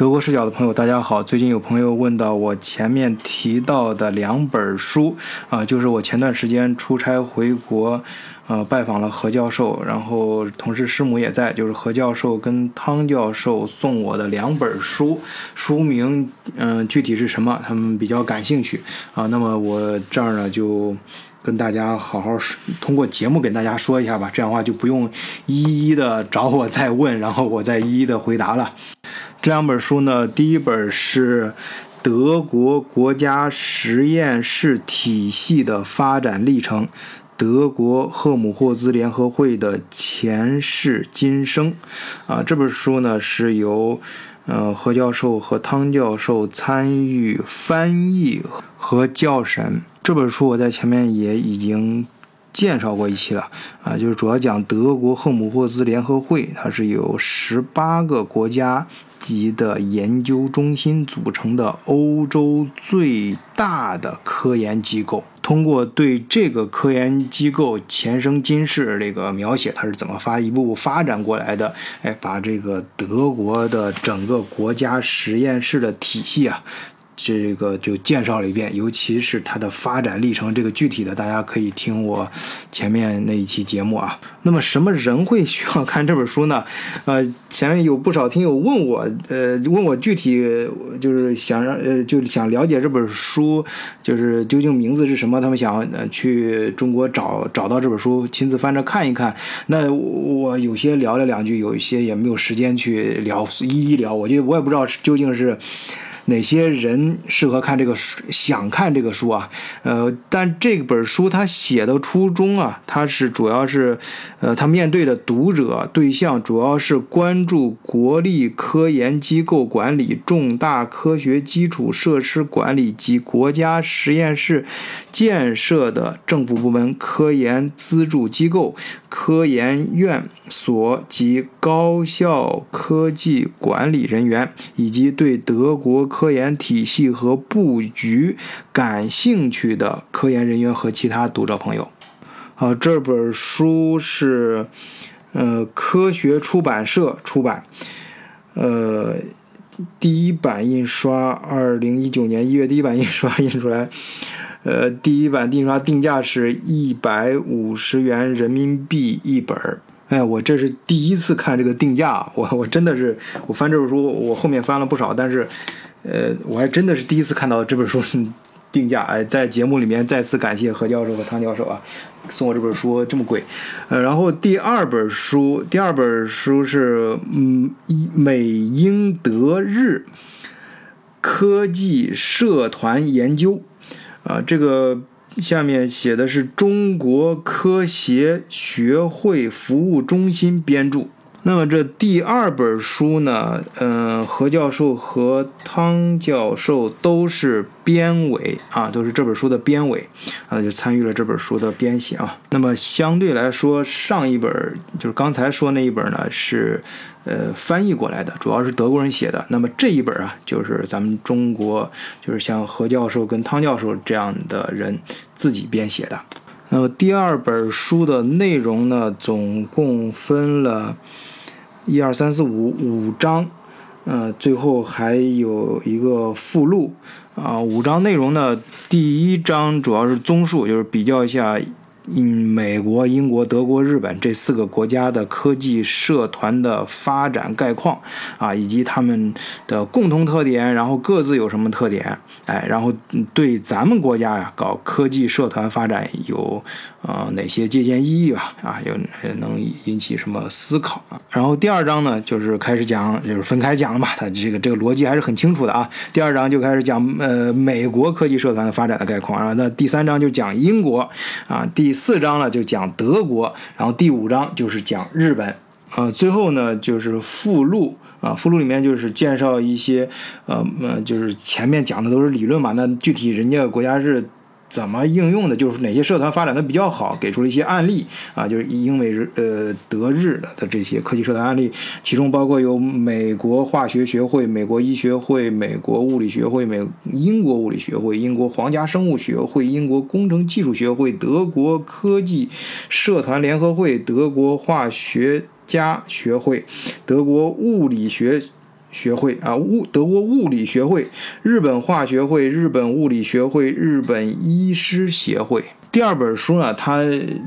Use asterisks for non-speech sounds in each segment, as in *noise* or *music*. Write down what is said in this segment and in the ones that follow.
德国视角的朋友，大家好。最近有朋友问到我前面提到的两本书啊，就是我前段时间出差回国，呃，拜访了何教授，然后同时师母也在，就是何教授跟汤教授送我的两本书，书名嗯具体是什么，他们比较感兴趣啊。那么我这儿呢就跟大家好好通过节目跟大家说一下吧，这样的话就不用一一的找我再问，然后我再一一的回答了。这两本书呢，第一本是德国国家实验室体系的发展历程，德国赫姆霍兹联合会的前世今生。啊，这本书呢是由呃何教授和汤教授参与翻译和校审。这本书我在前面也已经介绍过一期了，啊，就是主要讲德国赫姆霍兹联合会，它是由十八个国家。级的研究中心组成的欧洲最大的科研机构，通过对这个科研机构前生今世这个描写，它是怎么发一步步发展过来的？哎，把这个德国的整个国家实验室的体系啊。这个就介绍了一遍，尤其是它的发展历程，这个具体的大家可以听我前面那一期节目啊。那么什么人会需要看这本书呢？呃，前面有不少听友问我，呃，问我具体就是想让呃，就想了解这本书就是究竟名字是什么，他们想呃去中国找找到这本书，亲自翻着看一看。那我有些聊了两句，有一些也没有时间去聊一一聊，我就我也不知道究竟是。哪些人适合看这个书？想看这个书啊？呃，但这本书他写的初衷啊，他是主要是，呃，他面对的读者对象主要是关注国立科研机构管理、重大科学基础设施管理及国家实验室建设的政府部门、科研资助机构、科研院所及高校科技管理人员，以及对德国科。研体系和布局感兴趣的科研人员和其他读者朋友，好，这本书是呃科学出版社出版，呃第一版印刷二零一九年一月第一版印刷印出来，呃第一版印刷定价是一百五十元人民币一本儿。哎，我这是第一次看这个定价，我 *laughs* 我真的是我翻这本书，我后面翻了不少，但是。呃，我还真的是第一次看到这本书定价，*laughs* 哎，在节目里面再次感谢何教授和汤教授啊，送我这本书这么贵。呃，然后第二本书，第二本书是嗯，美英德日科技社团研究，啊，这个下面写的是中国科协学会服务中心编著。那么这第二本书呢，嗯，何教授和汤教授都是编委啊，都是这本书的编委，啊，就参与了这本书的编写啊。那么相对来说，上一本就是刚才说那一本呢，是呃翻译过来的，主要是德国人写的。那么这一本啊，就是咱们中国，就是像何教授跟汤教授这样的人自己编写的。那么第二本书的内容呢，总共分了。一二三四五五章，呃，最后还有一个附录，啊，五章内容呢，第一章主要是综述，就是比较一下。嗯、美国、英国、德国、日本这四个国家的科技社团的发展概况啊，以及他们的共同特点，然后各自有什么特点？哎，然后对咱们国家呀搞科技社团发展有呃哪些借鉴意义吧？啊，有能引起什么思考啊？然后第二章呢，就是开始讲，就是分开讲了嘛，它这个这个逻辑还是很清楚的啊。第二章就开始讲呃美国科技社团的发展的概况啊，那第三章就讲英国啊，第。四章呢就讲德国，然后第五章就是讲日本，啊，最后呢就是附录啊，附录里面就是介绍一些，呃，就是前面讲的都是理论嘛，那具体人家国家是。怎么应用的？就是哪些社团发展的比较好，给出了一些案例啊，就是英美日呃德日的这些科技社团案例，其中包括有美国化学学会、美国医学会、美国物理学会、美英国物理学会、英国皇家生物学会、英国工程技术学会、德国科技社团联合会、德国化学家学会、德国物理学。学会啊，物德国物理学会、日本化学会、日本物理学会、日本医师协会。第二本书呢，它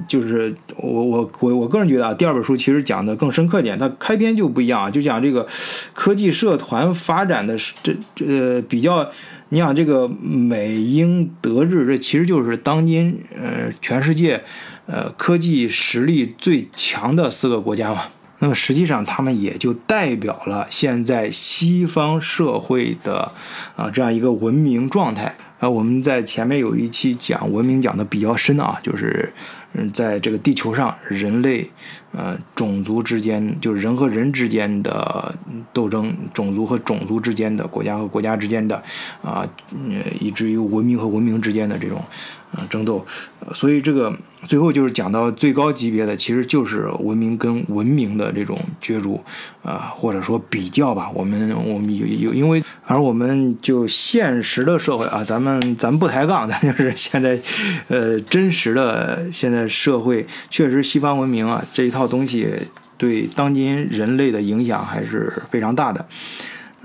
就是我我我我个人觉得啊，第二本书其实讲的更深刻点，它开篇就不一样啊，就讲这个科技社团发展的这这呃比较，你想这个美英德日，这其实就是当今呃全世界呃科技实力最强的四个国家嘛。那么实际上，他们也就代表了现在西方社会的啊这样一个文明状态。啊，我们在前面有一期讲文明讲的比较深啊，就是嗯，在这个地球上，人类呃种族之间，就是人和人之间的斗争，种族和种族之间的，国家和国家之间的啊，以至于文明和文明之间的这种。啊，争斗，所以这个最后就是讲到最高级别的，其实就是文明跟文明的这种角逐，啊，或者说比较吧。我们我们有有，因为而我们就现实的社会啊，咱们咱们不抬杠，*laughs* 咱就是现在，呃，真实的现在社会确实西方文明啊这一套东西对当今人类的影响还是非常大的。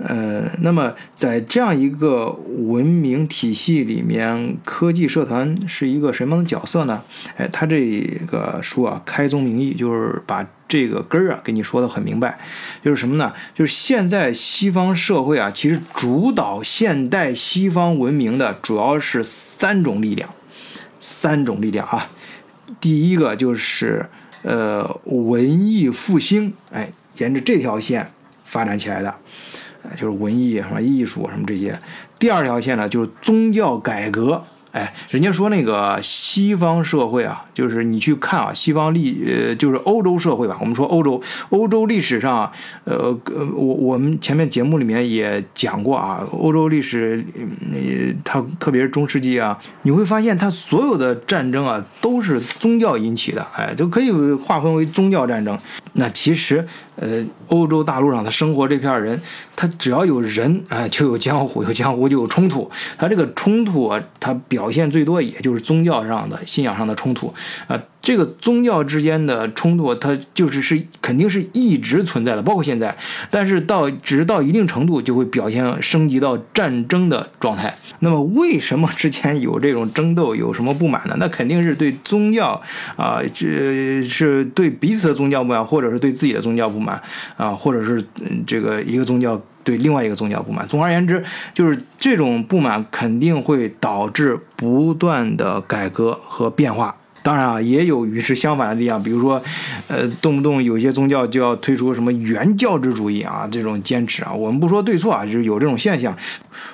呃，那么在这样一个文明体系里面，科技社团是一个什么样的角色呢？哎，他这个书啊，开宗明义就是把这个根儿啊给你说的很明白，就是什么呢？就是现在西方社会啊，其实主导现代西方文明的主要是三种力量，三种力量啊。第一个就是呃文艺复兴，哎，沿着这条线发展起来的。就是文艺什么艺术什么这些，第二条线呢就是宗教改革。哎，人家说那个西方社会啊，就是你去看啊，西方历呃，就是欧洲社会吧。我们说欧洲，欧洲历史上，呃呃，我我们前面节目里面也讲过啊，欧洲历史，呃，它特别是中世纪啊，你会发现它所有的战争啊都是宗教引起的，哎，都可以划分为宗教战争。那其实，呃，欧洲大陆上他生活这片人，他只要有人，啊，就有江湖，有江湖就有冲突。他这个冲突啊，他表现最多也就是宗教上的信仰上的冲突啊。这个宗教之间的冲突，它就是是肯定是一直存在的，包括现在。但是到只是到一定程度，就会表现升级到战争的状态。那么为什么之前有这种争斗，有什么不满呢？那肯定是对宗教啊，这是对彼此的宗教不满，或者是对自己的宗教不满啊，或者是嗯这个一个宗教对另外一个宗教不满。总而言之，就是这种不满肯定会导致不断的改革和变化。当然啊，也有与之相反的力量，比如说，呃，动不动有些宗教就要推出什么原教旨主义啊，这种坚持啊，我们不说对错啊，就是有这种现象。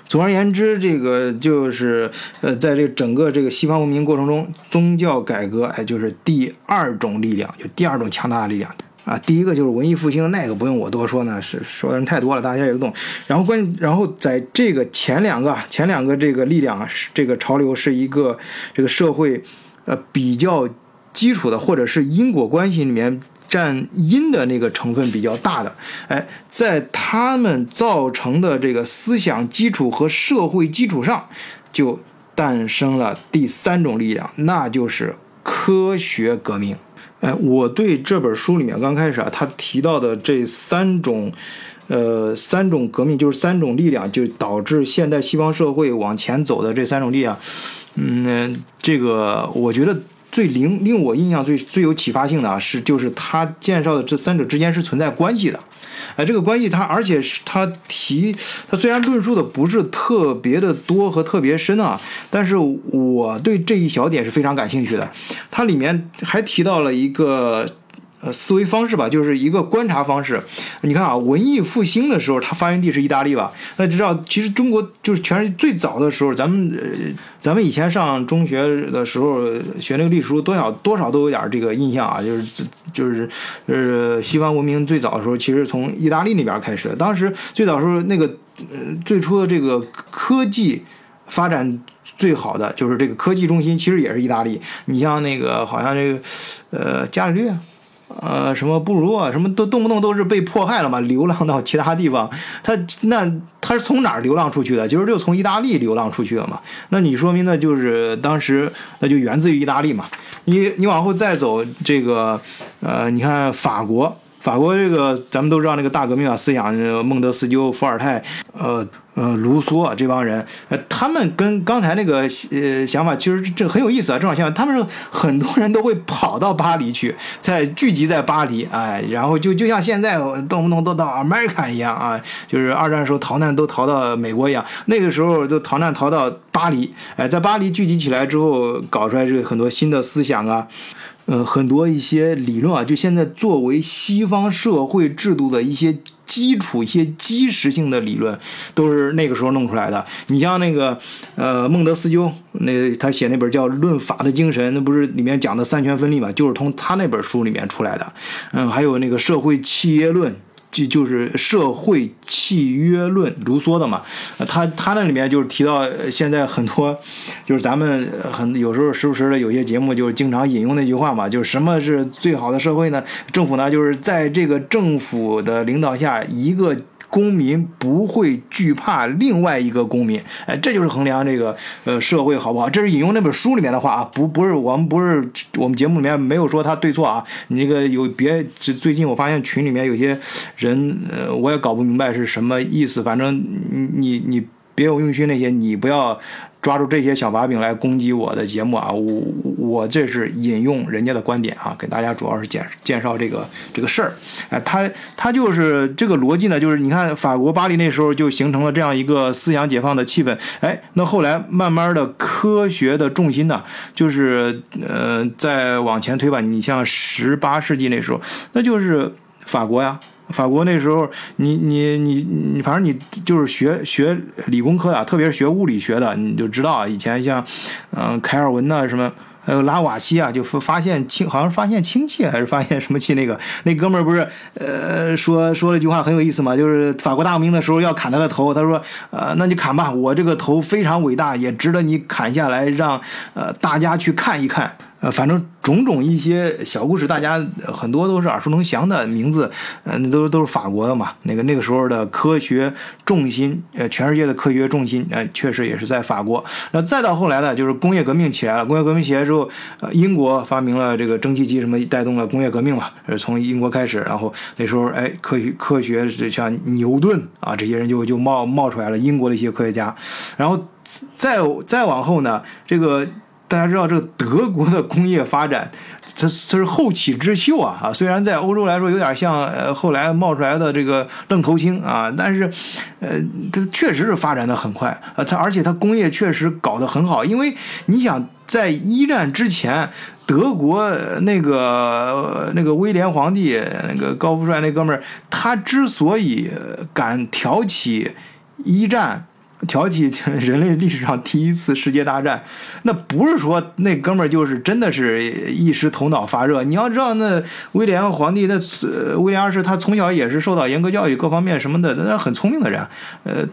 总而言之，这个就是呃，在这整个这个西方文明过程中，宗教改革哎，就是第二种力量，就第二种强大的力量啊。第一个就是文艺复兴，那个不用我多说呢，是说的人太多了，大家也都懂。然后关，然后在这个前两个前两个这个力量啊，这个潮流是一个这个社会。呃，比较基础的，或者是因果关系里面占因的那个成分比较大的，哎，在他们造成的这个思想基础和社会基础上，就诞生了第三种力量，那就是科学革命。哎，我对这本书里面刚开始啊，他提到的这三种，呃，三种革命就是三种力量，就导致现代西方社会往前走的这三种力量。嗯，这个我觉得最令令我印象最最有启发性的啊，是就是他介绍的这三者之间是存在关系的，哎，这个关系他而且是他提他虽然论述的不是特别的多和特别深啊，但是我对这一小点是非常感兴趣的，它里面还提到了一个。呃，思维方式吧，就是一个观察方式。你看啊，文艺复兴的时候，它发源地是意大利吧？那知道，其实中国就是全世界最早的时候，咱们呃，咱们以前上中学的时候学那个历史书，多少多少都有点这个印象啊，就是就是呃，西方文明最早的时候，其实从意大利那边开始的。当时最早时候那个呃，最初的这个科技发展最好的，就是这个科技中心，其实也是意大利。你像那个，好像这个呃，伽利略。呃，什么布鲁啊，什么都动不动都是被迫害了嘛，流浪到其他地方。他那他是从哪儿流浪出去的？其实就从意大利流浪出去的嘛。那你说明那就是当时那就源自于意大利嘛。你你往后再走，这个呃，你看法国，法国这个咱们都知道那个大革命啊，思想孟德斯鸠、伏尔泰，呃。呃，卢梭啊这帮人，呃，他们跟刚才那个呃想法其实这很有意思啊，正好相反，他们是很多人都会跑到巴黎去，在聚集在巴黎，哎，然后就就像现在动不动都到 America 一样啊，就是二战时候逃难都逃到美国一样，那个时候都逃难逃到巴黎，哎，在巴黎聚集起来之后，搞出来这个很多新的思想啊。呃，很多一些理论啊，就现在作为西方社会制度的一些基础、一些基石性的理论，都是那个时候弄出来的。你像那个呃，孟德斯鸠，那他写那本叫《论法的精神》，那不是里面讲的三权分立嘛，就是从他那本书里面出来的。嗯，还有那个《社会契约论》。就就是社会契约论，卢梭的嘛，他他那里面就是提到现在很多，就是咱们很有时候时不时的有些节目就是经常引用那句话嘛，就是什么是最好的社会呢？政府呢就是在这个政府的领导下一个。公民不会惧怕另外一个公民，哎，这就是衡量这个呃社会好不好。这是引用那本书里面的话啊，不不是我们不是我们节目里面没有说他对错啊。你这个有别，最近我发现群里面有些人，呃，我也搞不明白是什么意思。反正你你你别有用心那些，你不要。抓住这些小把柄来攻击我的节目啊！我我这是引用人家的观点啊，给大家主要是介介绍这个这个事儿。哎，他他就是这个逻辑呢，就是你看法国巴黎那时候就形成了这样一个思想解放的气氛。哎，那后来慢慢的科学的重心呢，就是呃再往前推吧，你像十八世纪那时候，那就是法国呀。法国那时候，你你你你，反正你就是学学理工科的，特别是学物理学的，你就知道啊。以前像，嗯，凯尔文呐，什么，还有拉瓦锡啊，就发现氢，好像发现氢气还是发现什么气？那个那哥们儿不是，呃，说说了一句话很有意思嘛，就是法国大革命的时候要砍他的头，他说，呃，那你砍吧，我这个头非常伟大，也值得你砍下来，让呃大家去看一看。呃，反正种种一些小故事，大家很多都是耳熟能详的名字，呃，那都都是法国的嘛。那个那个时候的科学重心，呃，全世界的科学重心，呃，确实也是在法国。那再到后来呢，就是工业革命起来了。工业革命起来之后，呃，英国发明了这个蒸汽机，什么带动了工业革命嘛。呃，从英国开始，然后那时候，哎，科学科学像牛顿啊这些人就就冒冒出来了，英国的一些科学家。然后再再往后呢，这个。大家知道这个德国的工业发展，这这是后起之秀啊啊！虽然在欧洲来说有点像呃后来冒出来的这个愣头青啊，但是，呃，它确实是发展的很快啊。它而且它工业确实搞得很好，因为你想在一战之前，德国那个那个威廉皇帝那个高富帅那哥们儿，他之所以敢挑起一战。挑起 *laughs* 人类历史上第一次世界大战，那不是说那哥们儿就是真的是一时头脑发热。你要知道，那威廉皇帝，那威廉二世他从小也是受到严格教育，各方面什么的，那很聪明的人。呃，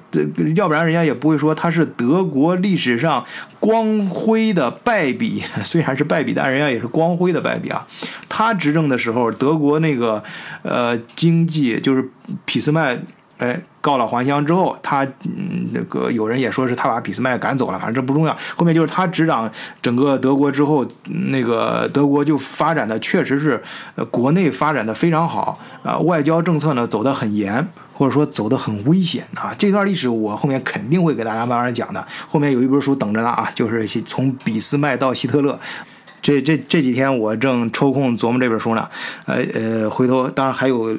要不然人家也不会说他是德国历史上光辉的败笔。*laughs* 虽然是败笔，但人家也是光辉的败笔啊。他执政的时候，德国那个呃经济就是俾斯麦。哎，告老还乡之后，他嗯，那个有人也说是他把俾斯麦赶走了，反正这不重要。后面就是他执掌整个德国之后，那个德国就发展的确实是，呃，国内发展的非常好啊，外交政策呢走得很严，或者说走得很危险啊。这段历史我后面肯定会给大家慢慢讲的，后面有一本书等着呢啊，就是从俾斯麦到希特勒。这这这几天我正抽空琢磨这本书呢，呃呃，回头当然还有呃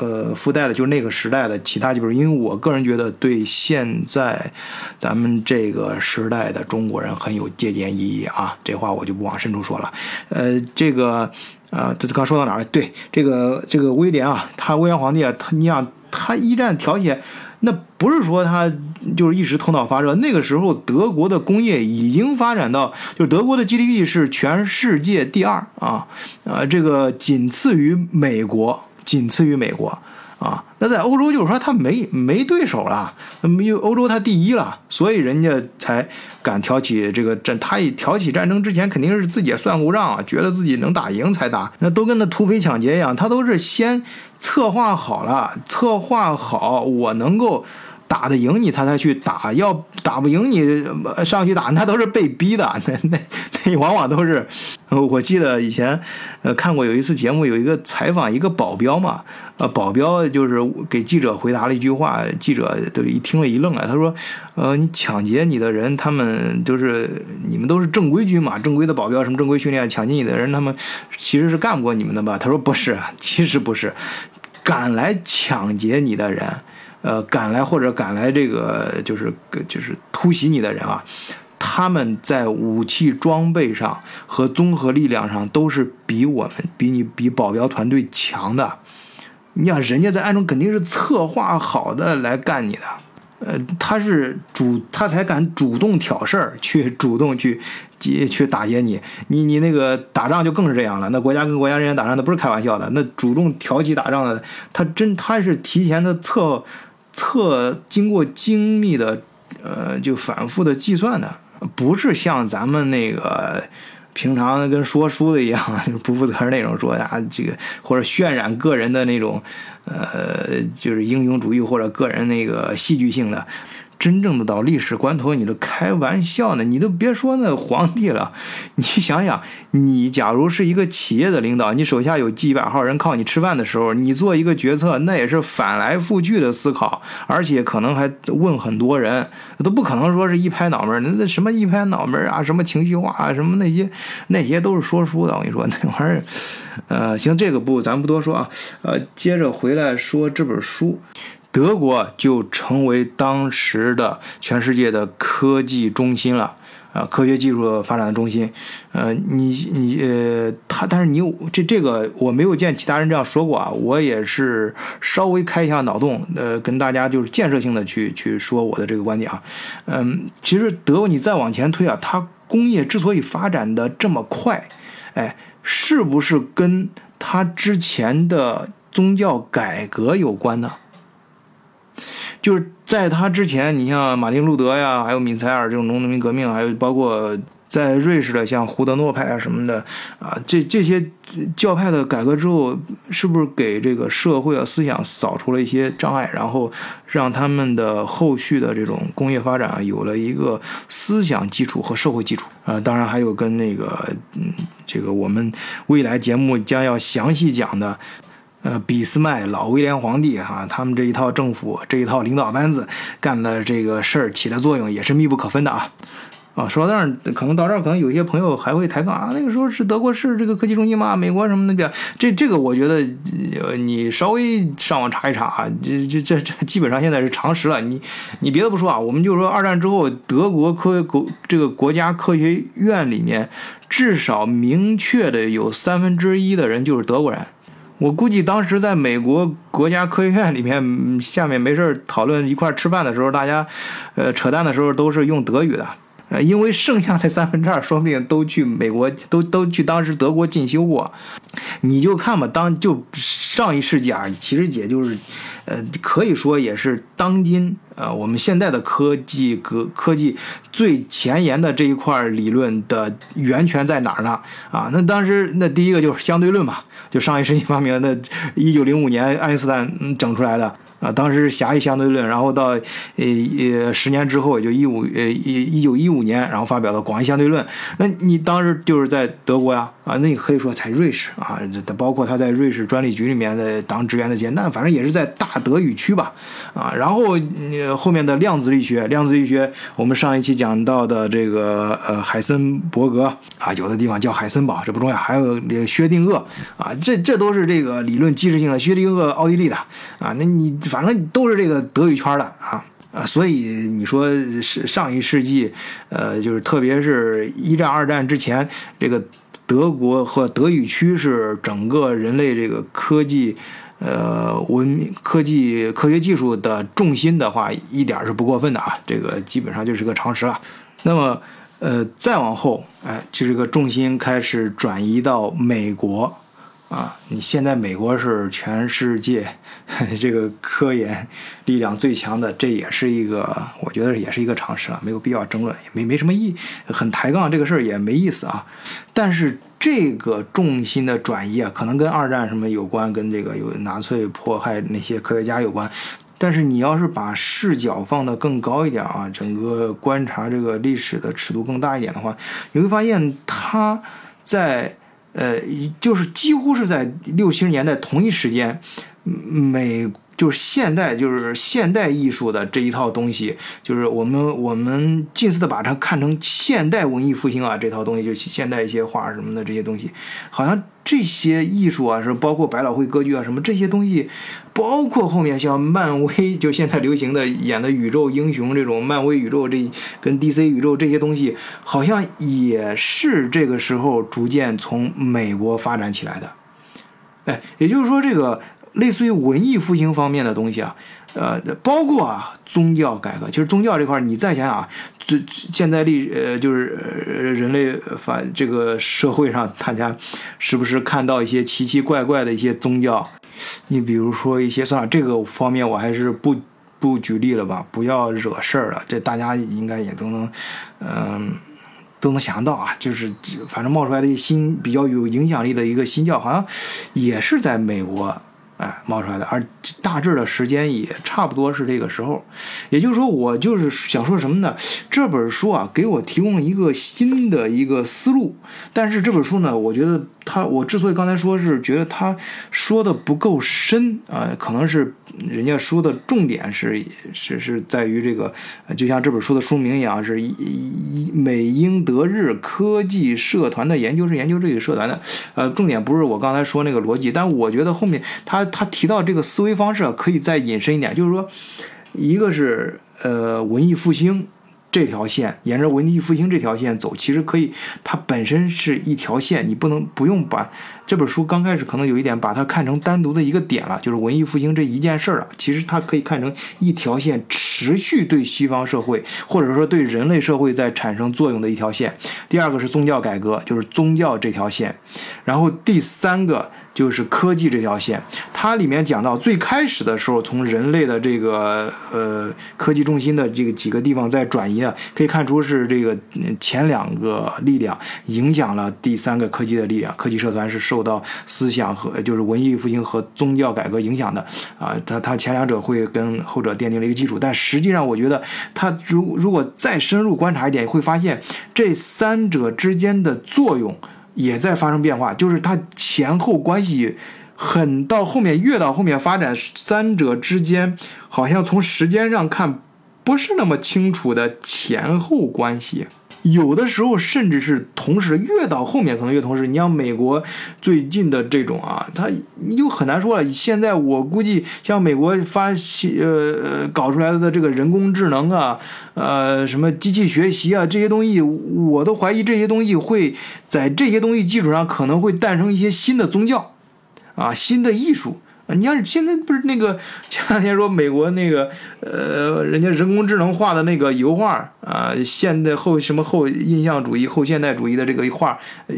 呃附带的，就是那个时代的其他几本，因为我个人觉得对现在咱们这个时代的中国人很有借鉴意义啊。这话我就不往深处说了。呃，这个啊，这刚说到哪儿？对，这个这个威廉啊，他威廉皇帝啊，他你想他一战调解。那不是说他就是一时头脑发热，那个时候德国的工业已经发展到，就德国的 GDP 是全世界第二啊，呃，这个仅次于美国，仅次于美国。啊，那在欧洲就是说他没没对手了，那么因为欧洲他第一了，所以人家才敢挑起这个战。他一挑起战争之前，肯定是自己也算过账啊，觉得自己能打赢才打。那都跟那土匪抢劫一样，他都是先策划好了，策划好我能够。打得赢你，他才去打；要打不赢你，上去打，那都是被逼的。*laughs* 那那那往往都是，我记得以前呃看过有一次节目，有一个采访一个保镖嘛，呃保镖就是给记者回答了一句话，记者都一听了一愣啊，他说，呃你抢劫你的人，他们就是你们都是正规军嘛，正规的保镖什么正规训练，抢劫你的人，他们其实是干不过你们的吧？他说不是，其实不是，敢来抢劫你的人，呃敢来或者敢来这个就是就是突袭你的人啊。他们在武器装备上和综合力量上都是比我们、比你、比保镖团队强的。你想，人家在暗中肯定是策划好的来干你的，呃，他是主，他才敢主动挑事儿，去主动去劫、去打劫你。你你那个打仗就更是这样了。那国家跟国家之间打仗，那不是开玩笑的。那主动挑起打仗的，他真他是提前的策测，经过精密的呃，就反复的计算的。不是像咱们那个平常跟说书的一样，就 *laughs* 是不负责任那种说呀，这个或者渲染个人的那种，呃，就是英雄主义或者个人那个戏剧性的。真正的到历史关头，你都开玩笑呢？你都别说那皇帝了，*laughs* 你想想，你假如是一个企业的领导，你手下有几百号人靠你吃饭的时候，你做一个决策，那也是反来覆去的思考，而且可能还问很多人，都不可能说是一拍脑门那那什么一拍脑门啊，什么情绪化啊，什么那些那些都是说书的。我跟你说那玩意儿，呃，行，这个不咱不多说啊，呃，接着回来说这本书。德国就成为当时的全世界的科技中心了，啊，科学技术发展的中心。呃，你你呃，他但是你这这个我没有见其他人这样说过啊，我也是稍微开一下脑洞，呃，跟大家就是建设性的去去说我的这个观点啊。嗯，其实德国你再往前推啊，它工业之所以发展的这么快，哎，是不是跟它之前的宗教改革有关呢？就是在他之前，你像马丁路德呀，还有米塞尔这种农民革命，还有包括在瑞士的像胡德诺派啊什么的啊，这这些教派的改革之后，是不是给这个社会啊思想扫除了一些障碍，然后让他们的后续的这种工业发展啊有了一个思想基础和社会基础啊？当然还有跟那个嗯，这个我们未来节目将要详细讲的。呃，俾斯麦老威廉皇帝哈，他们这一套政府这一套领导班子干的这个事儿起的作用也是密不可分的啊啊！说到这儿，可能到这儿，可能有些朋友还会抬杠啊，那个时候是德国是这个科技中心吗？美国什么那个？这这个我觉得，呃，你稍微上网查一查啊，这这这这基本上现在是常识了。你你别的不说啊，我们就说二战之后，德国科国这个国家科学院里面，至少明确的有三分之一的人就是德国人。我估计当时在美国国家科学院里面，下面没事讨论一块吃饭的时候，大家，呃，扯淡的时候都是用德语的，呃，因为剩下的三分之二说不定都去美国，*laughs* 都都去当时德国进修过。你就看吧，当就上一世纪啊，其实也就是，呃，可以说也是当今呃我们现在的科技科科技最前沿的这一块理论的源泉在哪儿呢？啊，那当时那第一个就是相对论嘛。就上一世纪发明的，一九零五年爱因斯坦整出来的。啊，当时是狭义相对论，然后到呃呃十年之后，也就一五呃一一九一五年，然后发表的广义相对论。那你当时就是在德国呀，啊，那你可以说在瑞士啊，这包括他在瑞士专利局里面的当职员的阶那反正也是在大德语区吧，啊，然后后面的量子力学，量子力学，我们上一期讲到的这个呃海森伯格啊，有的地方叫海森堡，这不重要，还有这薛定谔啊，这这都是这个理论基石性的，薛定谔奥地利的啊，那你。反正都是这个德语圈的啊啊，所以你说是上一世纪，呃，就是特别是一战、二战之前，这个德国和德语区是整个人类这个科技，呃，文明、科技、科学技术的重心的话，一点是不过分的啊，这个基本上就是个常识了。那么，呃，再往后，哎，就这个重心开始转移到美国。啊，你现在美国是全世界 *laughs* 这个科研力量最强的，这也是一个，我觉得也是一个常识了，没有必要争论，也没没什么意，很抬杠这个事儿也没意思啊。但是这个重心的转移啊，可能跟二战什么有关，跟这个有纳粹迫害那些科学家有关。但是你要是把视角放得更高一点啊，整个观察这个历史的尺度更大一点的话，你会发现他在呃，就是几乎是在六七十年代同一时间，美。就是现代，就是现代艺术的这一套东西，就是我们我们近似的把它看成现代文艺复兴啊，这套东西就现代一些画什么的这些东西，好像这些艺术啊，是包括百老汇歌剧啊什么这些东西，包括后面像漫威，就现在流行的演的宇宙英雄这种漫威宇宙这跟 DC 宇宙这些东西，好像也是这个时候逐渐从美国发展起来的，哎，也就是说这个。类似于文艺复兴方面的东西啊，呃，包括啊宗教改革。其实宗教这块，你再想想，这现在历呃就是人类反这个社会上，大家是不是看到一些奇奇怪怪的一些宗教？你比如说一些，算了，这个方面我还是不不举例了吧，不要惹事儿了。这大家应该也都能，嗯，都能想到啊，就是反正冒出来的新比较有影响力的一个新教，好像也是在美国。哎，冒出来的，而大致的时间也差不多是这个时候，也就是说，我就是想说什么呢？这本书啊，给我提供了一个新的一个思路，但是这本书呢，我觉得。他我之所以刚才说是觉得他说的不够深啊，可能是人家说的重点是是是在于这个，就像这本书的书名一样，是美英德日科技社团的研究是研究这个社团的，呃，重点不是我刚才说那个逻辑，但我觉得后面他他提到这个思维方式可以再引申一点，就是说，一个是呃文艺复兴。这条线沿着文艺复兴这条线走，其实可以，它本身是一条线，你不能不用把这本书刚开始可能有一点把它看成单独的一个点了，就是文艺复兴这一件事儿了。其实它可以看成一条线，持续对西方社会或者说对人类社会在产生作用的一条线。第二个是宗教改革，就是宗教这条线，然后第三个。就是科技这条线，它里面讲到最开始的时候，从人类的这个呃科技中心的这个几个地方在转移啊，可以看出是这个前两个力量影响了第三个科技的力量。科技社团是受到思想和就是文艺复兴和宗教改革影响的啊，它它前两者会跟后者奠定了一个基础，但实际上我觉得它如如果再深入观察一点，会发现这三者之间的作用。也在发生变化，就是它前后关系很到后面越到后面发展，三者之间好像从时间上看不是那么清楚的前后关系。有的时候甚至是同时，越到后面可能越同时。你像美国最近的这种啊，它你就很难说了。现在我估计，像美国发呃搞出来的这个人工智能啊，呃什么机器学习啊这些东西，我都怀疑这些东西会在这些东西基础上可能会诞生一些新的宗教，啊新的艺术啊。你要是现在不是那个前两天说美国那个呃，人家人工智能画的那个油画啊，现代后什么后印象主义、后现代主义的这个画，呃，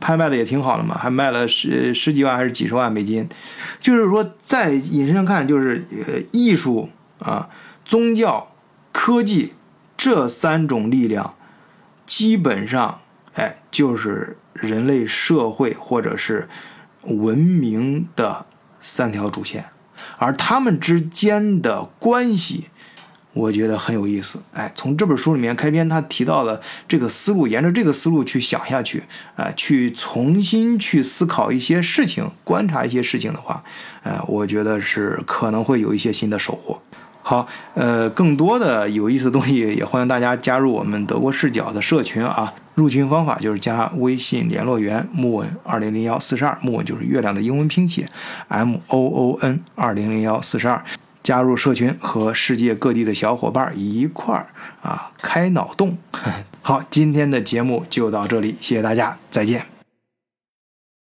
拍卖的也挺好的嘛，还卖了十十几万还是几十万美金。就是说，在引申上看，就是呃，艺术啊、宗教、科技这三种力量，基本上哎，就是人类社会或者是文明的。三条主线，而他们之间的关系，我觉得很有意思。哎，从这本书里面开篇，他提到了这个思路，沿着这个思路去想下去，哎，去重新去思考一些事情，观察一些事情的话，哎，我觉得是可能会有一些新的收获。好，呃，更多的有意思的东西，也欢迎大家加入我们德国视角的社群啊。入群方法就是加微信联络员木文二零零幺四十二，木文就是月亮的英文拼写，M O O N 二零零幺四十二，加入社群和世界各地的小伙伴一块儿啊开脑洞。*laughs* 好，今天的节目就到这里，谢谢大家，再见。